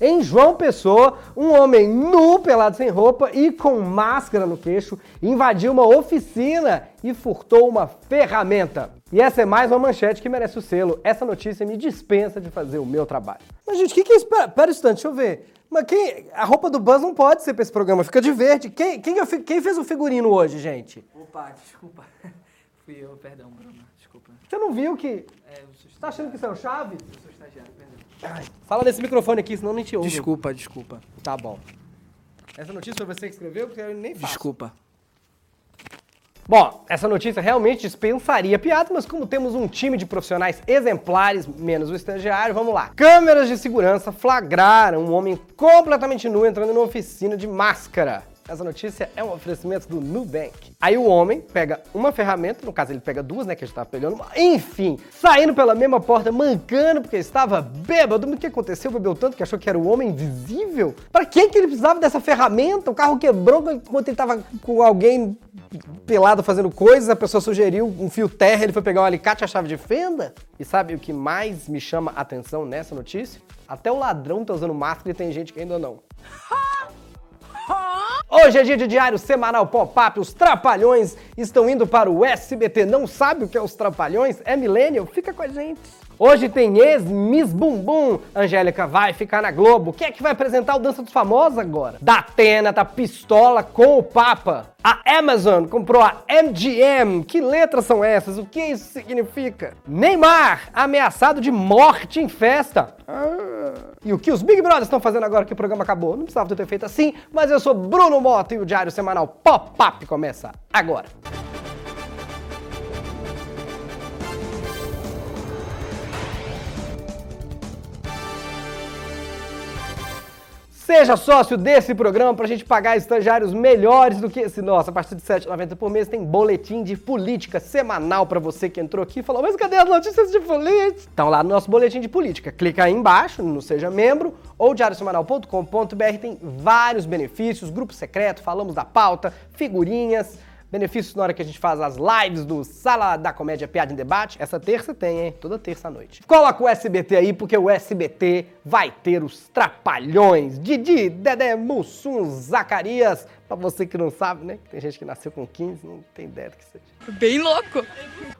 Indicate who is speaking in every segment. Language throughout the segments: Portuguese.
Speaker 1: Em João Pessoa, um homem nu, pelado sem roupa e com máscara no queixo invadiu uma oficina e furtou uma ferramenta. E essa é mais uma manchete que merece o selo. Essa notícia me dispensa de fazer o meu trabalho. Mas, gente, o que, que é isso? Pera, pera um instante, deixa eu ver. Mas quem, a roupa do Buzz não pode ser pra esse programa, fica de verde. Quem, quem, quem fez o figurino hoje, gente?
Speaker 2: Opa, desculpa. Fui eu, perdão, Bruno. Desculpa.
Speaker 1: Você não viu que.
Speaker 2: É, eu sou
Speaker 1: Você tá achando que isso é o Chaves?
Speaker 2: Eu sou estagiário, perdão.
Speaker 1: Ai, fala nesse microfone aqui, senão nem te ouve.
Speaker 2: Desculpa, desculpa.
Speaker 1: Tá bom. Essa notícia foi você que escreveu? Porque eu nem faço.
Speaker 2: Desculpa.
Speaker 1: Bom, essa notícia realmente dispensaria piada, mas como temos um time de profissionais exemplares, menos o estagiário, vamos lá. Câmeras de segurança flagraram um homem completamente nu entrando numa oficina de máscara. Essa notícia é um oferecimento do Nubank. Aí o homem pega uma ferramenta, no caso ele pega duas, né, que a gente tava pegando, enfim, saindo pela mesma porta, mancando porque estava bêbado. O que aconteceu? Bebeu tanto que achou que era o homem invisível? Para quem que ele precisava dessa ferramenta? O carro quebrou enquanto ele tava com alguém pelado fazendo coisas, a pessoa sugeriu um fio terra, ele foi pegar um alicate e a chave de fenda? E sabe o que mais me chama a atenção nessa notícia? Até o ladrão tá usando máscara e tem gente que ainda não. Hoje é dia de diário semanal pop-up. Os Trapalhões estão indo para o SBT. Não sabe o que é os Trapalhões? É millennial? Fica com a gente. Hoje tem ex-Miss Bumbum. Angélica vai ficar na Globo. Quem é que vai apresentar o Dança dos Famosos agora? Datena tá pistola com o Papa. A Amazon comprou a MGM. Que letras são essas? O que isso significa? Neymar ameaçado de morte em festa. Ah. E o que os Big Brothers estão fazendo agora que o programa acabou? Não precisava ter feito assim, mas eu sou Bruno Mota e o Diário Semanal Pop-Up começa agora. Seja sócio desse programa para a gente pagar estagiários melhores do que esse nosso. A partir de R$ 7,90 por mês tem boletim de política semanal para você que entrou aqui e falou: Mas cadê as notícias de política? Estão lá no nosso boletim de política. Clica aí embaixo no Seja Membro ou diariosemanal.com.br. Tem vários benefícios: grupo secreto, falamos da pauta, figurinhas. Benefícios na hora que a gente faz as lives do Sala da Comédia Piada em Debate. Essa terça tem, hein? Toda terça à noite. Coloca o SBT aí, porque o SBT vai ter os trapalhões. Didi, Dedé, Mussum, Zacarias. Pra você que não sabe, né? Tem gente que nasceu com 15, não tem ideia do que seja.
Speaker 3: Bem louco.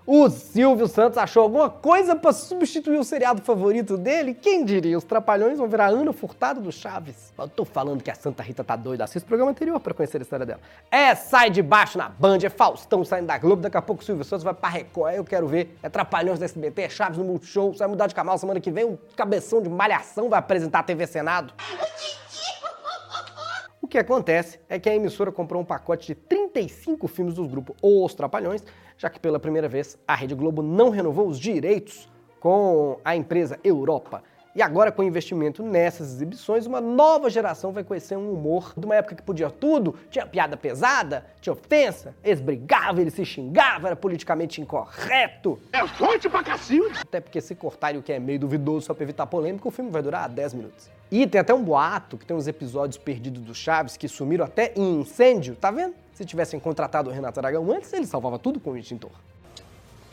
Speaker 1: O Silvio Santos achou alguma coisa pra substituir o seriado favorito dele? Quem diria? Os Trapalhões vão virar Ana Furtado do Chaves. Eu tô falando que a Santa Rita tá doida. Assista o programa anterior pra conhecer a história dela. É Sai de Baixo na Band, é Faustão saindo da Globo. Daqui a pouco o Silvio Santos vai pra Record. Eu quero ver. É Trapalhões da SBT, é Chaves no Multishow. Vai mudar de canal semana que vem. Um cabeção de malhação vai apresentar a TV Senado. O que acontece é que a emissora comprou um pacote de 35 filmes dos grupos Os Trapalhões, já que pela primeira vez a Rede Globo não renovou os direitos com a empresa Europa. E agora, com o investimento nessas exibições, uma nova geração vai conhecer um humor de uma época que podia tudo, tinha piada pesada, tinha ofensa, eles brigavam, eles se xingavam, era politicamente incorreto.
Speaker 4: É forte pra cacilde.
Speaker 1: Até porque se cortarem o que é meio duvidoso só pra evitar polêmica, o filme vai durar 10 minutos. E tem até um boato que tem uns episódios perdidos do Chaves que sumiram até em incêndio, tá vendo? Se tivessem contratado o Renato Aragão antes, ele salvava tudo com o extintor.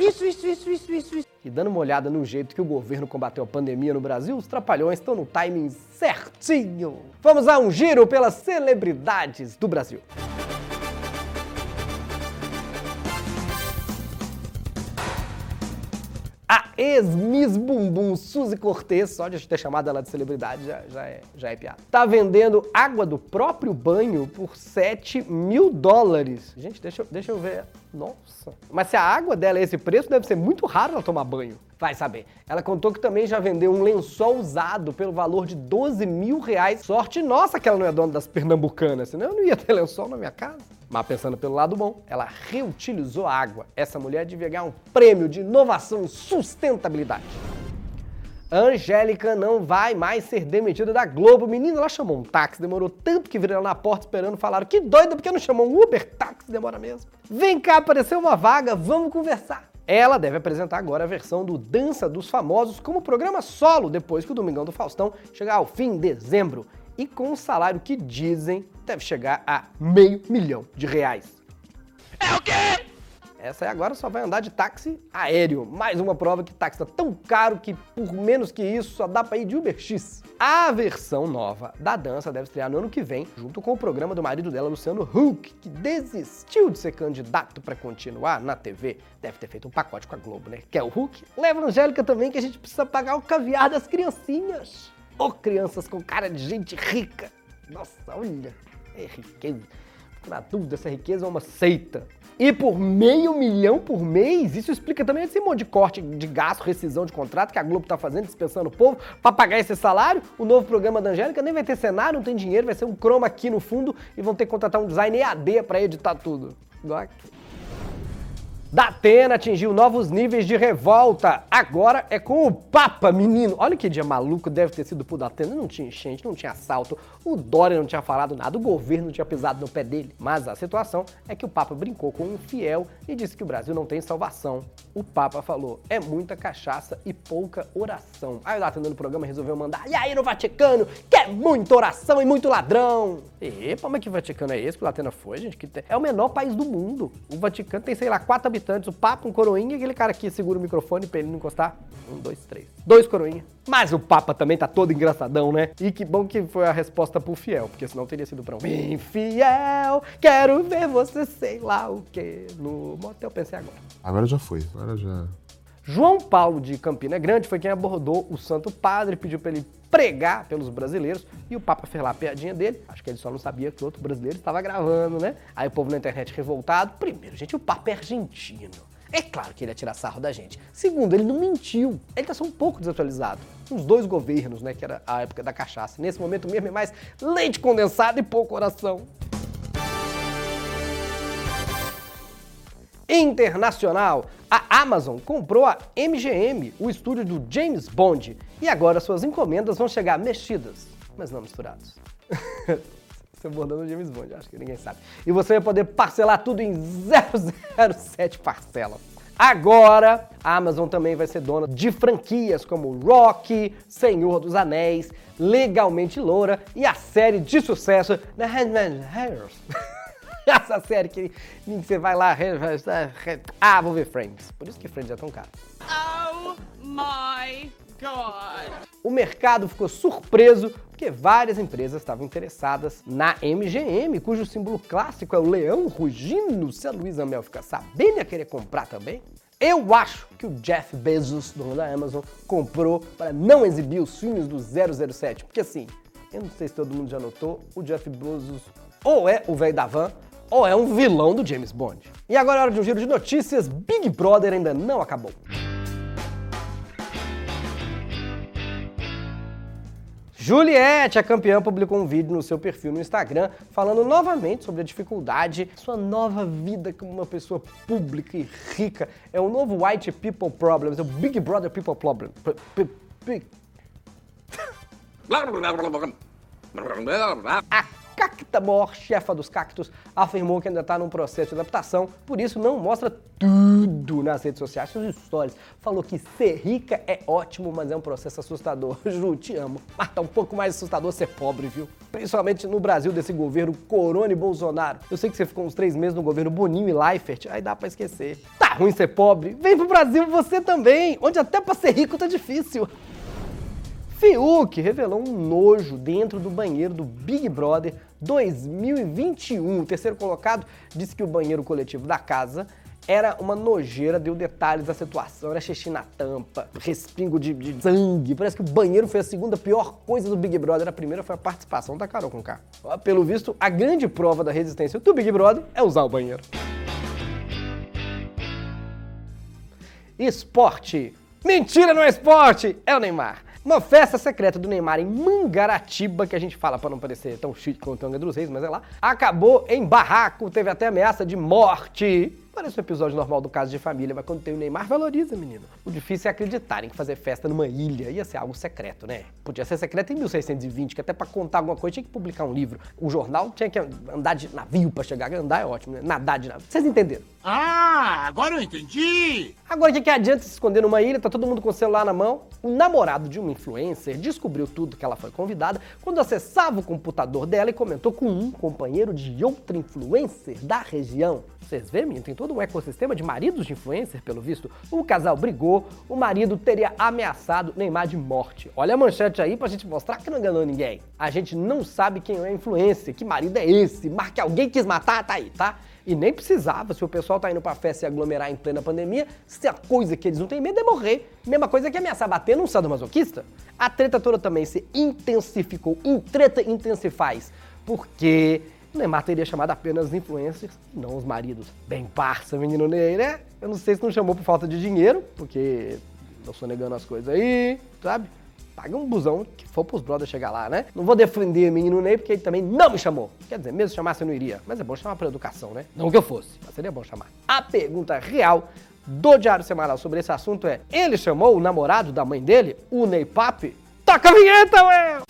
Speaker 4: Isso, isso, isso, isso, isso, isso.
Speaker 1: E dando uma olhada no jeito que o governo combateu a pandemia no Brasil, os trapalhões estão no timing certinho. Vamos a um giro pelas celebridades do Brasil. ex-Miss Bumbum Suzy Cortez, só de ter chamado ela de celebridade já, já, é, já é piada, tá vendendo água do próprio banho por 7 mil dólares. Gente, deixa, deixa eu ver. Nossa. Mas se a água dela é esse preço, deve ser muito raro ela tomar banho. Vai saber. Ela contou que também já vendeu um lençol usado pelo valor de 12 mil reais. Sorte nossa que ela não é dona das pernambucanas, senão eu não ia ter lençol na minha casa. Mas pensando pelo lado bom, ela reutilizou a água. Essa mulher devia ganhar um prêmio de inovação e sustentabilidade. Angélica não vai mais ser demitida da Globo. Menina, ela chamou um táxi, demorou tanto que viram ela na porta esperando, falaram que doida, porque não chamou um Uber? Táxi demora mesmo. Vem cá, apareceu uma vaga, vamos conversar. Ela deve apresentar agora a versão do Dança dos Famosos como programa solo, depois que o Domingão do Faustão chegar ao fim de dezembro. E com um salário que dizem deve chegar a meio milhão de reais.
Speaker 4: É o quê?
Speaker 1: Essa aí agora só vai andar de táxi aéreo. Mais uma prova que táxi tá tão caro que por menos que isso só dá pra ir de Uber X. A versão nova da dança deve estrear no ano que vem, junto com o programa do marido dela, Luciano Huck, que desistiu de ser candidato para continuar na TV. Deve ter feito um pacote com a Globo, né? Que é o Huck. Leva a Angélica também que a gente precisa pagar o caviar das criancinhas. Ô, oh, crianças com cara de gente rica. Nossa, olha, é riqueza. Na dúvida se a riqueza é uma seita. E por meio milhão por mês, isso explica também esse monte de corte de gasto, rescisão de contrato que a Globo tá fazendo, dispensando o povo, para pagar esse salário. O novo programa da Angélica nem vai ter cenário, não tem dinheiro, vai ser um chroma aqui no fundo e vão ter que contratar um design EAD para editar tudo. Aqui. Datena atingiu novos níveis de revolta. Agora é com o Papa, menino. Olha que dia maluco deve ter sido pro Datena. Não tinha enchente, não tinha assalto, o Dória não tinha falado nada, o governo não tinha pisado no pé dele. Mas a situação é que o Papa brincou com um fiel e disse que o Brasil não tem salvação. O Papa falou: é muita cachaça e pouca oração. Aí o Datena no programa resolveu mandar: e aí no Vaticano, que é muita oração e muito ladrão. Epa, mas que Vaticano é esse que o Datena foi, gente? Que é o menor país do mundo. O Vaticano tem, sei lá, quatro habitantes habitantes, o Papa, um coroinha aquele cara aqui segura o microfone pra ele não encostar. Um, dois, três. Dois coroinha. Mas o Papa também tá todo engraçadão, né? E que bom que foi a resposta pro fiel, porque senão teria sido pra um infiel, quero ver você sei lá o que no motel. Pensei agora.
Speaker 3: Agora já foi, agora já.
Speaker 1: João Paulo de Campina Grande foi quem abordou o Santo Padre, pediu para ele pregar pelos brasileiros e o Papa fez lá a piadinha dele. Acho que ele só não sabia que outro brasileiro estava gravando, né? Aí o povo na internet revoltado. Primeiro, gente, o Papa é argentino. É claro que ele ia tirar sarro da gente. Segundo, ele não mentiu. Ele tá só um pouco desatualizado. Uns dois governos, né? Que era a época da cachaça. Nesse momento mesmo é mais leite condensado e pouco coração. Internacional. A Amazon comprou a MGM, o estúdio do James Bond, e agora suas encomendas vão chegar mexidas, mas não misturados. Seu bordão do James Bond, acho que ninguém sabe. E você vai poder parcelar tudo em 007 parcelas. Agora, a Amazon também vai ser dona de franquias como Rocky, Senhor dos Anéis, Legalmente Loura e a série de sucesso The Handmaid's Tale. essa série que você vai lá. Ah, vou ver Friends. Por isso que Friends é tão caro. Oh my God! O mercado ficou surpreso porque várias empresas estavam interessadas na MGM, cujo símbolo clássico é o leão rugindo. Se a Luísa Mel ficar sabendo, ia querer comprar também. Eu acho que o Jeff Bezos, dono da Amazon, comprou para não exibir os filmes do 007. Porque assim, eu não sei se todo mundo já notou, o Jeff Bezos ou é o velho da van, ou é um vilão do James Bond. E agora é hora de um giro de notícias. Big Brother ainda não acabou. Juliette, a campeã, publicou um vídeo no seu perfil no Instagram falando novamente sobre a dificuldade sua nova vida como uma pessoa pública e rica. É o novo White People Problems, é o Big Brother People Problem. Big... Cactamor, chefa dos cactos, afirmou que ainda está num processo de adaptação, por isso não mostra tudo nas redes sociais, suas histórias. Falou que ser rica é ótimo, mas é um processo assustador. Ju, te amo. Mas tá um pouco mais assustador ser pobre, viu? Principalmente no Brasil desse governo Corona e Bolsonaro. Eu sei que você ficou uns três meses no governo Boninho e Leifert, aí dá pra esquecer. Tá ruim ser pobre? Vem pro Brasil você também, onde até pra ser rico tá difícil. Fiuk revelou um nojo dentro do banheiro do Big Brother 2021. O terceiro colocado disse que o banheiro coletivo da casa era uma nojeira, deu detalhes da situação, era xixi na tampa, respingo de, de, sangue. Parece que o banheiro foi a segunda pior coisa do Big Brother. A primeira foi a participação da Carol com K. Pelo visto, a grande prova da resistência do Big Brother é usar o banheiro. Esporte. Mentira, não é esporte! É o Neymar. Uma festa secreta do Neymar em Mangaratiba, que a gente fala para não parecer tão chique quanto o Angra dos Reis, mas é lá, acabou em barraco, teve até ameaça de morte. Parece um episódio normal do caso de família, mas quando tem o Neymar, valoriza, menino. O difícil é acreditarem que fazer festa numa ilha ia ser algo secreto, né? Podia ser secreto em 1620, que até para contar alguma coisa tinha que publicar um livro. O jornal tinha que andar de navio para chegar. Andar é ótimo, né? Nadar de navio. Vocês entenderam?
Speaker 4: Ah, agora eu entendi!
Speaker 1: Agora, o que, que adianta se esconder numa ilha? Tá todo mundo com o celular na mão? O namorado de uma influencer descobriu tudo que ela foi convidada quando acessava o computador dela e comentou com um companheiro de outra influencer da região. Vocês vêem, menino? Tem todo um ecossistema de maridos de influencer, pelo visto. O casal brigou, o marido teria ameaçado Neymar de morte. Olha a manchete aí pra gente mostrar que não enganou ninguém. A gente não sabe quem é influencer, que marido é esse, marque alguém quis matar, tá aí, tá? E nem precisava, se o pessoal tá indo pra festa e aglomerar em plena pandemia, se a coisa que eles não têm medo é morrer. Mesma coisa que ameaçar bater num sadomasoquista. A treta toda também se intensificou, em treta intensifaz, porque o Neymar teria chamado apenas influencers, não os maridos. Bem parça, menino Ney, né? Eu não sei se não chamou por falta de dinheiro, porque eu sou negando as coisas aí, sabe? Paga um busão que for pros brothers chegar lá, né? Não vou defender o menino Ney, porque ele também não me chamou. Quer dizer, mesmo se chamasse eu não iria. Mas é bom chamar pra educação, né? Não que eu fosse, mas seria bom chamar. A pergunta real do Diário Semanal sobre esse assunto é: ele chamou o namorado da mãe dele, o Ney Papi? Toca a vinheta, ué!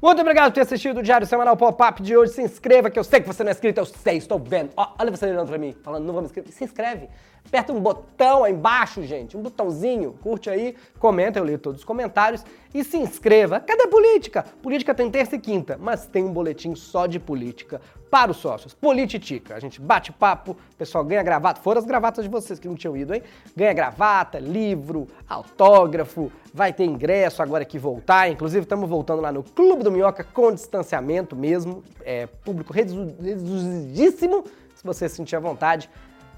Speaker 1: Muito obrigado por ter assistido o Diário Semanal Pop-Up de hoje. Se inscreva, que eu sei que você não é inscrito, eu sei, estou vendo. Ó, olha você olhando pra mim, falando, não vou me inscrever. Se inscreve. Aperta um botão aí embaixo, gente, um botãozinho. Curte aí, comenta, eu leio todos os comentários. E se inscreva. Cadê política? Política tem terça e quinta, mas tem um boletim só de política para os sócios. Polititica. A gente bate papo, o pessoal ganha gravata. Foram as gravatas de vocês que não tinham ido, hein? Ganha gravata, livro, autógrafo, vai ter ingresso agora que voltar. Inclusive, estamos voltando lá no Clube do Minhoca com distanciamento mesmo. É público reduzidíssimo. Se você sentir à vontade,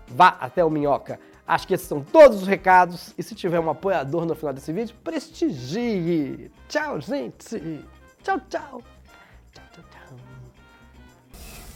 Speaker 1: vá até o Minhoca. Acho que esses são todos os recados. E se tiver um apoiador no final desse vídeo, prestigie. Tchau, gente. Tchau, tchau.